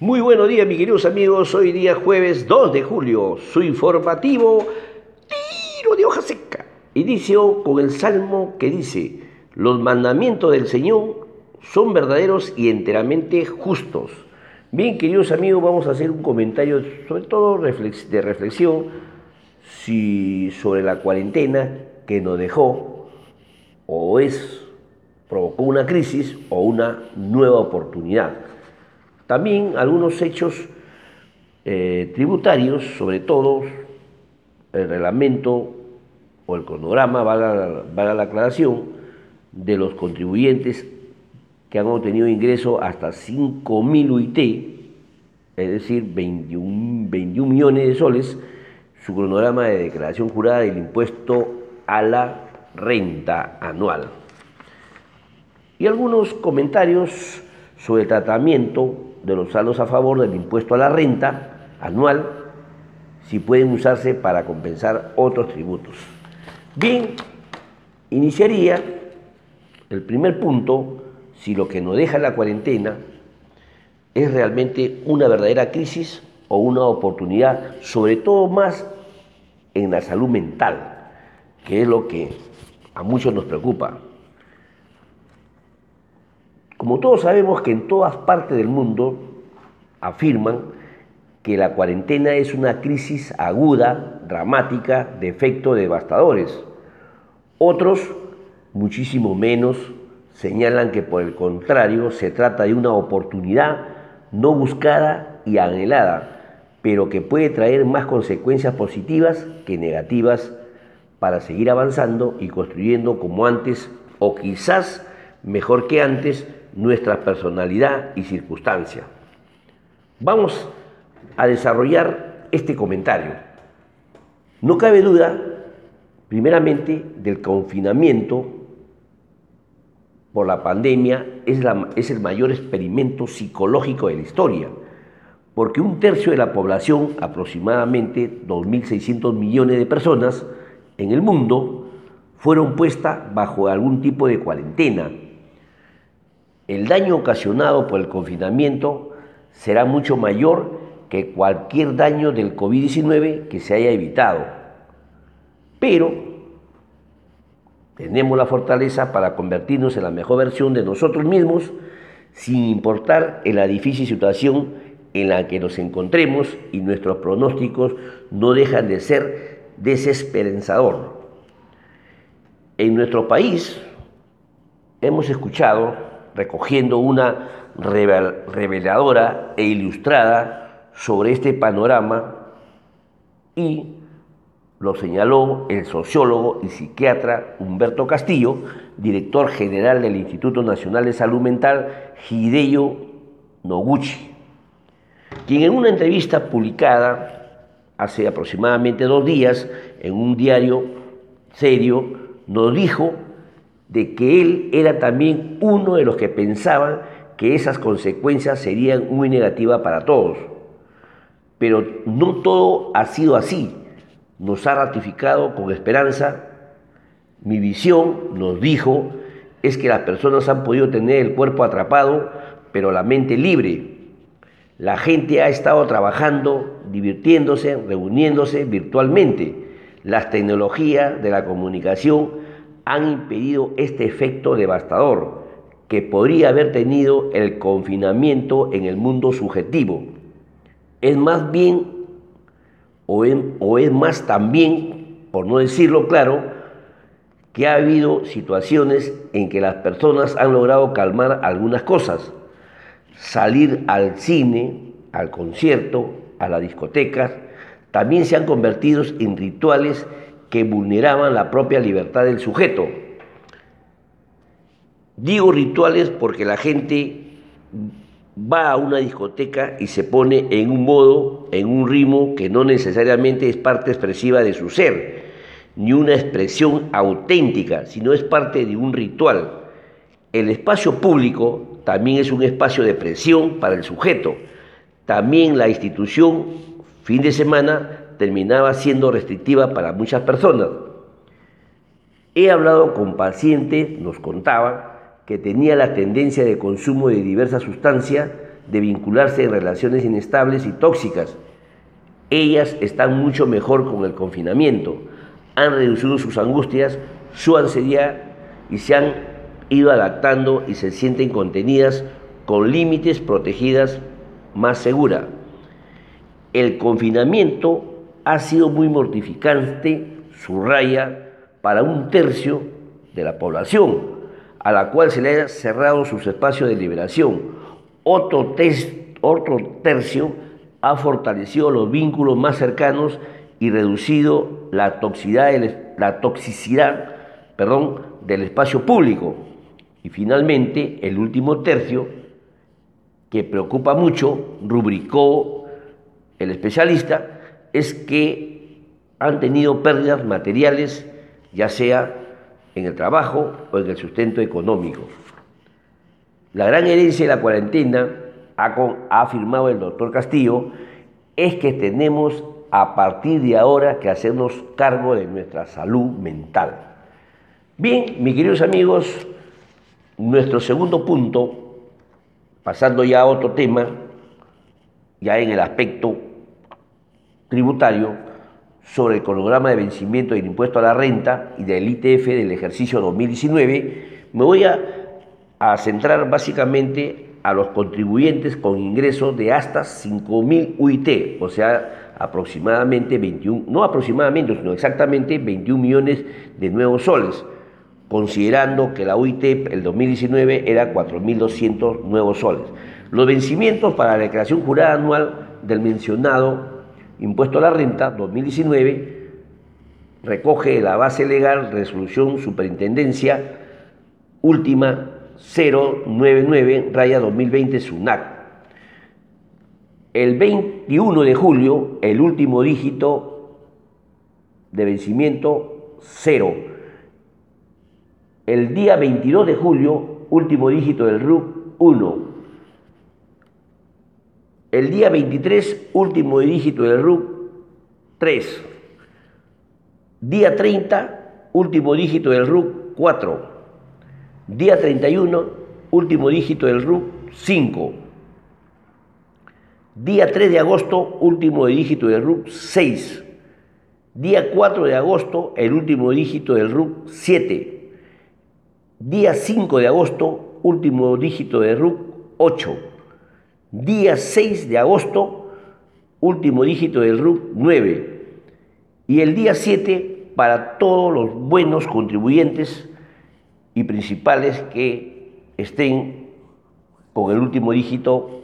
Muy buenos días, mis queridos amigos. Hoy día jueves 2 de julio. Su informativo Tiro de hoja seca. Inicio con el salmo que dice: Los mandamientos del Señor son verdaderos y enteramente justos. Bien, queridos amigos, vamos a hacer un comentario, sobre todo de reflexión, sobre la cuarentena que nos dejó o es provocó una crisis o una nueva oportunidad. También algunos hechos eh, tributarios, sobre todo el reglamento o el cronograma, valga, la aclaración, de los contribuyentes que han obtenido ingreso hasta 5.000 UIT, es decir, 21, 21 millones de soles, su cronograma de declaración jurada del impuesto a la renta anual. Y algunos comentarios sobre tratamiento de los saldos a favor del impuesto a la renta anual si pueden usarse para compensar otros tributos. Bien, iniciaría el primer punto si lo que nos deja la cuarentena es realmente una verdadera crisis o una oportunidad, sobre todo más en la salud mental, que es lo que a muchos nos preocupa. Como todos sabemos que en todas partes del mundo afirman que la cuarentena es una crisis aguda, dramática, de efectos devastadores. Otros, muchísimo menos, señalan que por el contrario se trata de una oportunidad no buscada y anhelada, pero que puede traer más consecuencias positivas que negativas para seguir avanzando y construyendo como antes o quizás mejor que antes nuestra personalidad y circunstancia. Vamos a desarrollar este comentario. No cabe duda, primeramente, del confinamiento por la pandemia es, el mayor experimento psicológico de la historia, porque un tercio de la población, aproximadamente 2.600 millones de personas en el mundo, fueron puestas bajo algún tipo de cuarentena el daño ocasionado por el confinamiento será mucho mayor que cualquier daño del COVID-19 que se haya evitado. Pero tenemos la fortaleza para convertirnos en la mejor versión de nosotros mismos sin importar en la difícil situación en la que nos encontremos y nuestros pronósticos no dejan de ser desesperanzador. En nuestro país hemos escuchado recogiendo una reveladora e ilustrada sobre este panorama y lo señaló el sociólogo y psiquiatra Humberto Castillo, director general del Instituto Nacional de Salud Mental, Hideo Noguchi, quien en una entrevista publicada hace aproximadamente dos días en un diario serio nos dijo de que él era también uno de los que pensaban que esas consecuencias serían muy negativas para todos. Pero no todo ha sido así. Nos ha ratificado con esperanza. Mi visión, nos dijo, es que las personas han podido tener el cuerpo atrapado, pero la mente libre. La gente ha estado trabajando, divirtiéndose, reuniéndose virtualmente. Las tecnologías de la comunicación han impedido este efecto devastador que podría haber tenido el confinamiento en el mundo subjetivo. Es más bien, o es, más también, por no decirlo claro, que ha habido situaciones en que las personas han logrado calmar algunas cosas, salir al cine, al concierto, a la discoteca, también se han convertido en rituales que vulneraban la propia libertad del sujeto. Digo rituales porque la gente va a una discoteca y se pone en un modo, en un ritmo que no necesariamente es parte expresiva de su ser, ni una expresión auténtica, sino es parte de un ritual. El espacio público también es un espacio de presión para el sujeto. También la institución, fin de semana, terminaba siendo restrictiva para muchas personas. He hablado con pacientes, nos contaban, que tenía la tendencia de consumo de diversas sustancias de vincularse en relaciones inestables y tóxicas. Ellas están mucho mejor con el confinamiento, han reducido sus angustias, su ansiedad y se han ido adaptando y se sienten contenidas con límites protegidas más segura. El confinamiento ha sido muy mortificante, subraya, para un tercio de la población, a la cual se le ha cerrado sus espacios de liberación. Otro, tercio ha fortalecido los vínculos más cercanos y reducido la toxicidad, del espacio público. Y finalmente, el último tercio, que preocupa mucho, rubricó el especialista, es que han tenido pérdidas materiales, ya sea en el trabajo o en el sustento económico. La gran herencia de la cuarentena, ha, afirmado el doctor Castillo, es que tenemos a partir de ahora que hacernos cargo de nuestra salud mental. Bien, mis queridos amigos, nuestro segundo punto, pasando ya a otro tema, ya en el aspecto tributario, sobre el cronograma de vencimiento del impuesto a la renta y del ITF del ejercicio 2019, me voy a, centrar básicamente a los contribuyentes con ingresos de hasta 5.000 UIT, o sea, aproximadamente 21, no aproximadamente, sino exactamente 21 millones de nuevos soles considerando que la UIT el 2019 era 4.200 nuevos soles. Los vencimientos para la declaración jurada anual del mencionado impuesto a la renta 2019 recoge la base legal resolución superintendencia última 099 raya 2020 SUNAC. El 21 de julio, el último dígito de vencimiento 0 el día 22 de julio, último dígito del RUC 1. El día 23, último dígito del RUC 3. Día 30, último dígito del RUC 4. Día 31, último dígito del RUC 5. Día 3 de agosto, último dígito del RUC 6. Día 4 de agosto, el último dígito del RUC 7. Día 5 de agosto, último dígito de RUC 8. Día 6 de agosto, último dígito del RUC 9. Y el día 7 para todos los buenos contribuyentes y principales que estén con el último dígito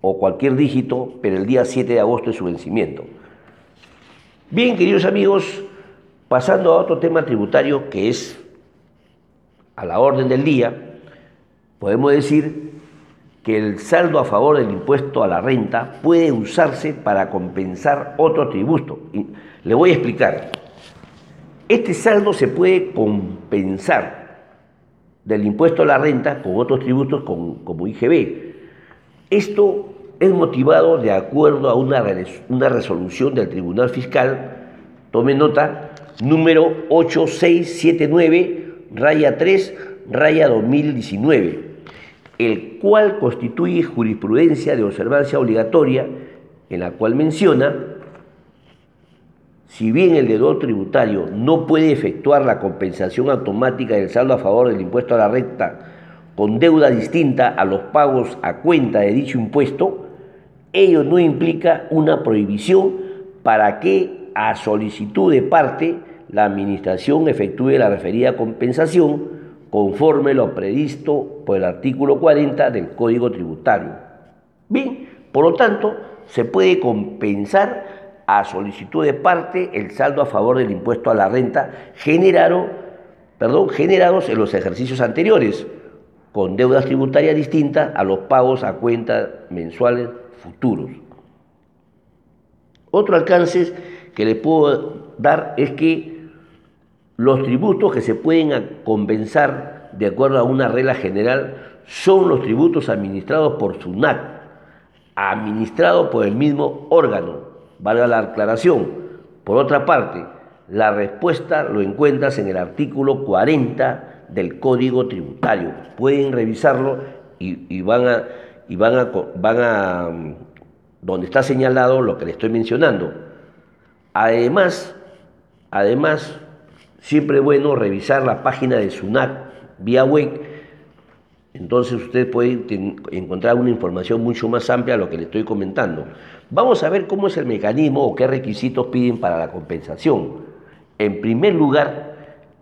o cualquier dígito, pero el día 7 de agosto es su vencimiento. Bien, queridos amigos, pasando a otro tema tributario que es a la orden del día, podemos decir que el saldo a favor del impuesto a la renta puede usarse para compensar otro tributo. le voy a explicar. Este saldo se puede compensar del impuesto a la renta con otros tributos como IGB. Esto es motivado de acuerdo a una, una resolución del Tribunal Fiscal, tome nota, número 8679 raya 3, raya 2019, el cual constituye jurisprudencia de observancia obligatoria, en la cual menciona, si bien el deudor tributario no puede efectuar la compensación automática del saldo a favor del impuesto a la renta con deuda distinta a los pagos a cuenta de dicho impuesto, ello no implica una prohibición para que a solicitud de parte la Administración efectúe la referida compensación conforme lo previsto por el artículo 40 del Código Tributario. Bien, por lo tanto, se puede compensar a solicitud de parte el saldo a favor del impuesto a la renta generado, perdón, generados en los ejercicios anteriores, con deudas tributarias distintas a los pagos a cuentas mensuales futuros. Otro alcance que les puedo dar es que los tributos que se pueden compensar de acuerdo a una regla general son los tributos administrados por SUNAT, administrados por el mismo órgano, valga la aclaración. Por otra parte, la respuesta lo encuentras en el artículo 40 del Código Tributario. Pueden revisarlo y, van a, y van a, van a donde está señalado lo que le estoy mencionando. Además, además, siempre es bueno revisar la página de SUNAC vía web. Entonces usted puede encontrar una información mucho más amplia a lo que le estoy comentando. Vamos a ver cómo es el mecanismo o qué requisitos piden para la compensación. En primer lugar,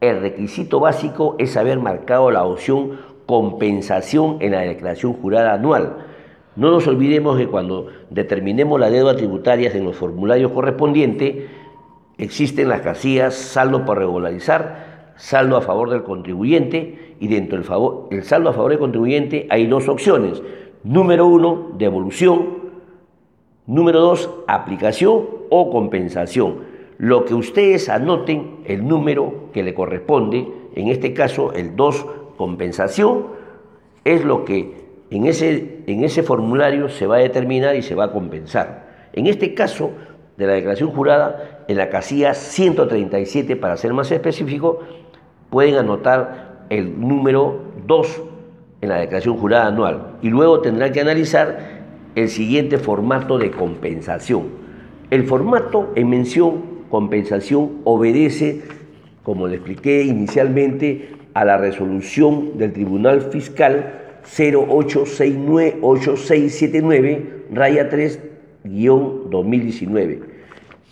el requisito básico es haber marcado la opción compensación en la declaración jurada anual. No nos olvidemos que cuando determinemos la deuda tributaria en los formularios correspondientes, existen las casillas saldo por regularizar, saldo a favor del contribuyente y dentro del favor, el saldo a favor del contribuyente hay dos opciones. Número uno, devolución Número dos, aplicación o compensación. Lo que ustedes anoten, el número que le corresponde, en este caso el 2, compensación, es lo que en ese, en ese formulario se va a determinar y se va a compensar. En este caso de la declaración jurada, en la casilla 137, para ser más específico, pueden anotar el número 2 en la declaración jurada anual y luego tendrán que analizar el siguiente formato de compensación. El formato en mención compensación obedece, como le expliqué inicialmente, a la resolución del Tribunal Fiscal 08698679 raya 3-2019.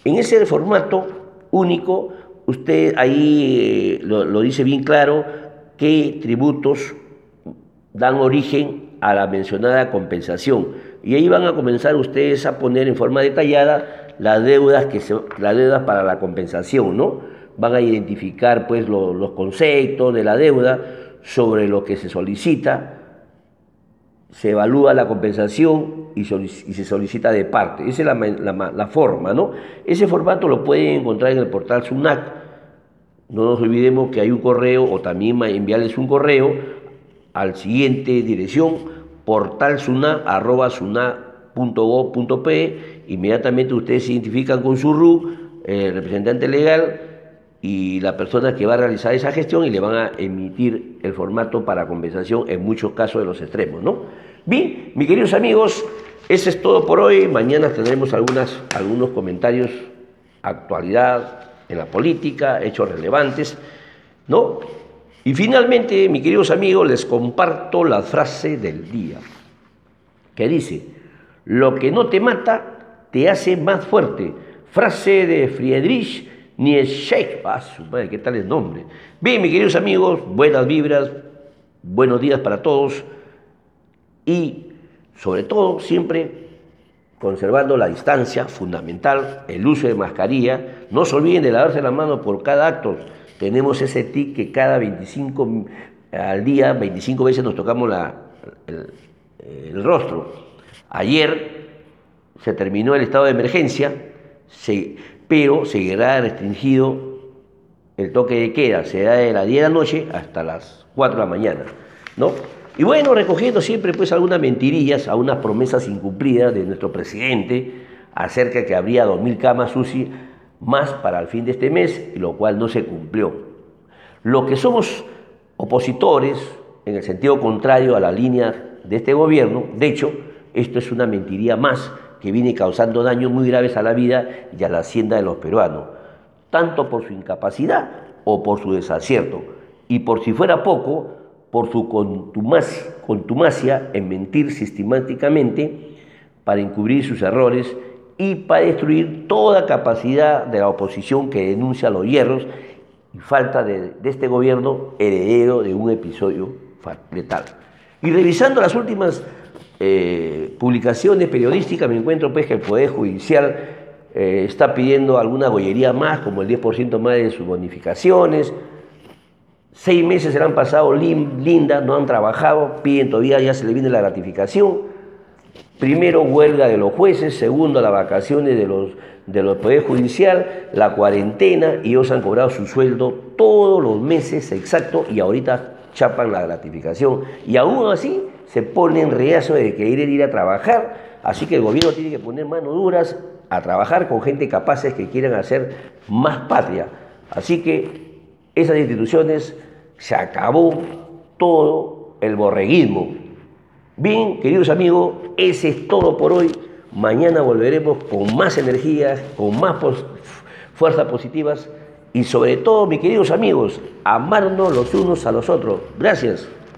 En ese formato único, usted ahí eh, lo dice bien claro, qué tributos dan origen a la mencionada compensación y ahí van a comenzar ustedes a poner en forma detallada las deudas, que las deudas para la compensación, ¿no? Van a identificar pues los conceptos de la deuda sobre lo que se solicita, se evalúa la compensación y, se solicita de parte. Esa es la, la, forma, ¿no? Ese formato lo pueden encontrar en el portal SUNAC. No nos olvidemos que hay un correo o también enviarles un correo al siguiente dirección portalsuna.gov.pe, inmediatamente ustedes se identifican con su RU, el representante legal y la persona que va a realizar esa gestión y le van a emitir el formato para compensación en muchos casos de los extremos, ¿no? Bien, mis queridos amigos, eso es todo por hoy. Mañana tendremos algunas, algunos comentarios, actualidad en la política, hechos relevantes, ¿no? Y finalmente, mis queridos amigos, les comparto la frase del día, que dice, lo que no te mata te hace más fuerte. Frase de Friedrich Nietzsche. Ah, su ¿qué tal el nombre? Bien, mis queridos amigos, buenas vibras, buenos días para todos y sobre todo siempre conservando la distancia fundamental, el uso de mascarilla. No se olviden de lavarse la mano por cada acto tenemos ese tic que cada 25 al día, 25 veces nos tocamos la, el, rostro. Ayer se terminó el estado de emergencia, pero seguirá restringido el toque de queda, se da de las 10 de la noche hasta las 4 de la mañana, ¿no? Y bueno, recogiendo siempre pues algunas mentirillas, a unas promesas incumplidas de nuestro presidente acerca de que habría 2.000 camas UCI más para el fin de este mes, lo cual no se cumplió. Lo que somos opositores, en el sentido contrario a la línea de este gobierno, de hecho, esto es una mentiría más que viene causando daños muy graves a la vida y a la hacienda de los peruanos, tanto por su incapacidad o por su desacierto, y por si fuera poco, por su contumacia, en mentir sistemáticamente para encubrir sus errores y para destruir toda capacidad de la oposición que denuncia los hierros y falta de, este gobierno heredero de un episodio letal. Y revisando las últimas eh, publicaciones periodísticas, me encuentro pues que el Poder Judicial eh, está pidiendo alguna gollería más, como el 10% más de sus bonificaciones. Seis meses se han pasado linda, no han trabajado, piden todavía, ya se le viene la ratificación. Primero, huelga de los jueces, segundo, las vacaciones de los, de los Poder Judicial, la cuarentena, y ellos han cobrado su sueldo todos los meses exacto y ahorita chapan la gratificación. Y aún así se ponen reazo de querer ir a trabajar, así que el gobierno tiene que poner manos duras a trabajar con gente capaces que quieran hacer más patria. Así que esas instituciones se acabó todo el borreguismo Bien, queridos amigos, ese es todo por hoy. Mañana volveremos con más energías, con más fuerzas positivas y sobre todo, mis queridos amigos, amarnos los unos a los otros. Gracias.